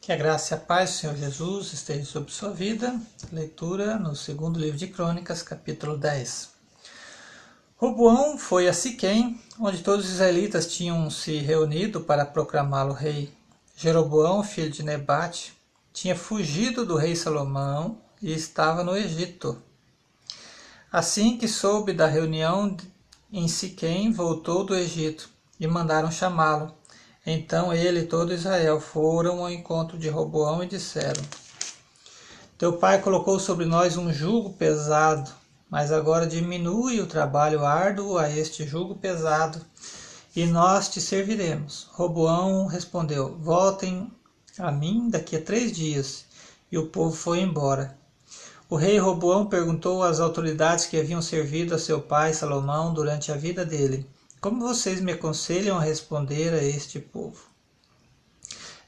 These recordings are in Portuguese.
Que a graça e a paz do Senhor Jesus estejam sobre sua vida. Leitura no segundo livro de Crônicas, capítulo 10. Roboão foi a Siquém, onde todos os israelitas tinham se reunido para proclamá-lo rei. Jeroboão, filho de Nebate, tinha fugido do rei Salomão e estava no Egito. Assim que soube da reunião em Siquém, voltou do Egito e mandaram chamá-lo. Então ele e todo Israel foram ao encontro de Roboão e disseram: Teu pai colocou sobre nós um jugo pesado, mas agora diminui o trabalho árduo a este jugo pesado, e nós te serviremos. Roboão respondeu: Voltem a mim daqui a três dias. E o povo foi embora. O rei Roboão perguntou às autoridades que haviam servido a seu pai Salomão durante a vida dele como vocês me aconselham a responder a este povo?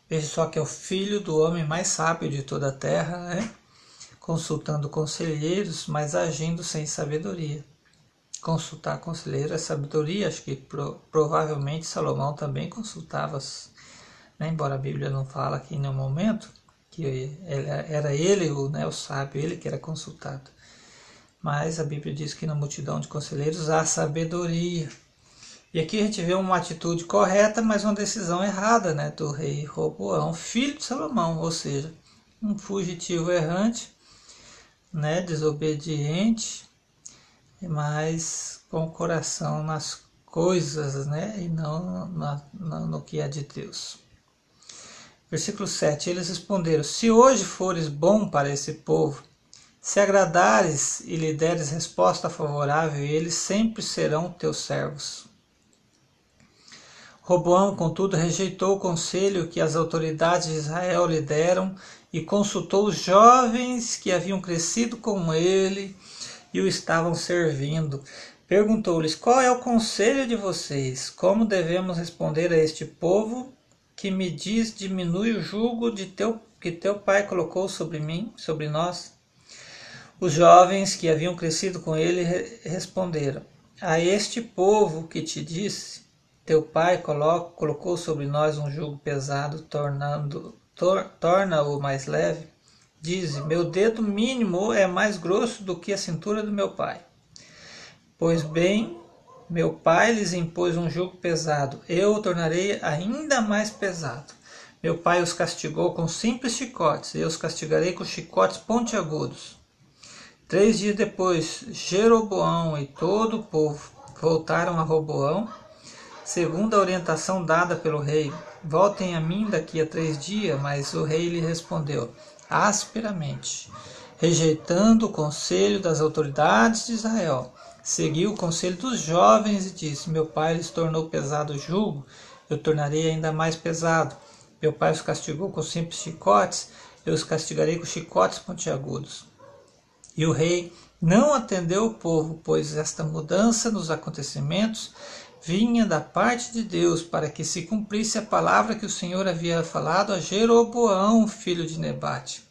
Veja só que é o filho do homem mais sábio de toda a terra, né? consultando conselheiros, mas agindo sem sabedoria. Consultar conselheiro é sabedoria, acho que pro, provavelmente Salomão também consultava, né? embora a Bíblia não fala aqui em nenhum momento que era ele o, né, o sábio, ele que era consultado. Mas a Bíblia diz que na multidão de conselheiros há sabedoria. E aqui a gente vê uma atitude correta, mas uma decisão errada né, do rei Roboão, filho de Salomão, ou seja, um fugitivo errante, né, desobediente, mas com o coração nas coisas né, e não na, na, no que é de Deus. Versículo 7: Eles responderam: Se hoje fores bom para esse povo, se agradares e lhe deres resposta favorável, eles sempre serão teus servos. Roboão, contudo, rejeitou o conselho que as autoridades de Israel lhe deram e consultou os jovens que haviam crescido com ele e o estavam servindo. Perguntou-lhes: Qual é o conselho de vocês? Como devemos responder a este povo que me diz: Diminui o jugo de teu, que teu pai colocou sobre mim, sobre nós? Os jovens que haviam crescido com ele responderam: A este povo que te disse: teu pai colocou sobre nós um jugo pesado, tornando tor, torna-o mais leve. Diz: Meu dedo mínimo é mais grosso do que a cintura do meu pai. Pois bem, meu pai lhes impôs um jugo pesado, eu o tornarei ainda mais pesado. Meu pai os castigou com simples chicotes, eu os castigarei com chicotes pontiagudos. Três dias depois, Jeroboão e todo o povo voltaram a Roboão segundo a orientação dada pelo rei. Voltem a mim daqui a três dias. Mas o rei lhe respondeu asperamente, rejeitando o conselho das autoridades de Israel. Seguiu o conselho dos jovens e disse: Meu pai lhes tornou pesado o jugo, eu tornarei ainda mais pesado. Meu pai os castigou com simples chicotes, eu os castigarei com chicotes pontiagudos. E o rei não atendeu o povo, pois esta mudança nos acontecimentos vinha da parte de Deus para que se cumprisse a palavra que o Senhor havia falado a Jeroboão, filho de Nebate,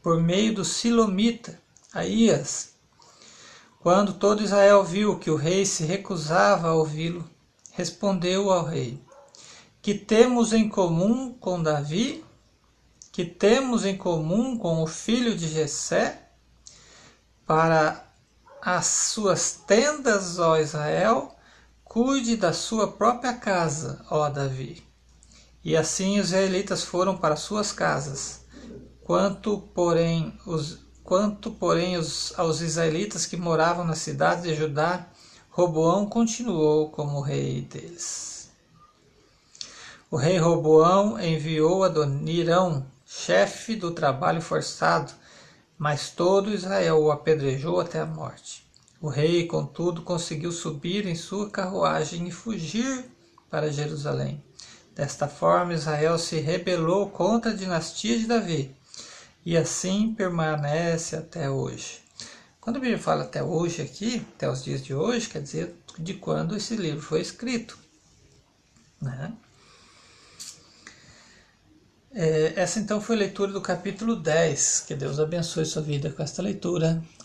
por meio do Silomita, Aías. Quando todo Israel viu que o rei se recusava a ouvi-lo, respondeu ao rei: Que temos em comum com Davi? Que temos em comum com o filho de Jessé? Para as suas tendas, ó Israel, Cuide da sua própria casa, ó Davi. E assim os israelitas foram para suas casas. Quanto, porém, os, quanto, porém os, aos israelitas que moravam na cidade de Judá, Roboão continuou como rei deles. O rei Roboão enviou Adonirão, chefe do trabalho forçado, mas todo Israel o apedrejou até a morte. O rei, contudo, conseguiu subir em sua carruagem e fugir para Jerusalém. Desta forma, Israel se rebelou contra a dinastia de Davi e assim permanece até hoje. Quando a Bíblia fala até hoje aqui, até os dias de hoje, quer dizer de quando esse livro foi escrito. Né? É, essa então foi a leitura do capítulo 10. Que Deus abençoe sua vida com esta leitura.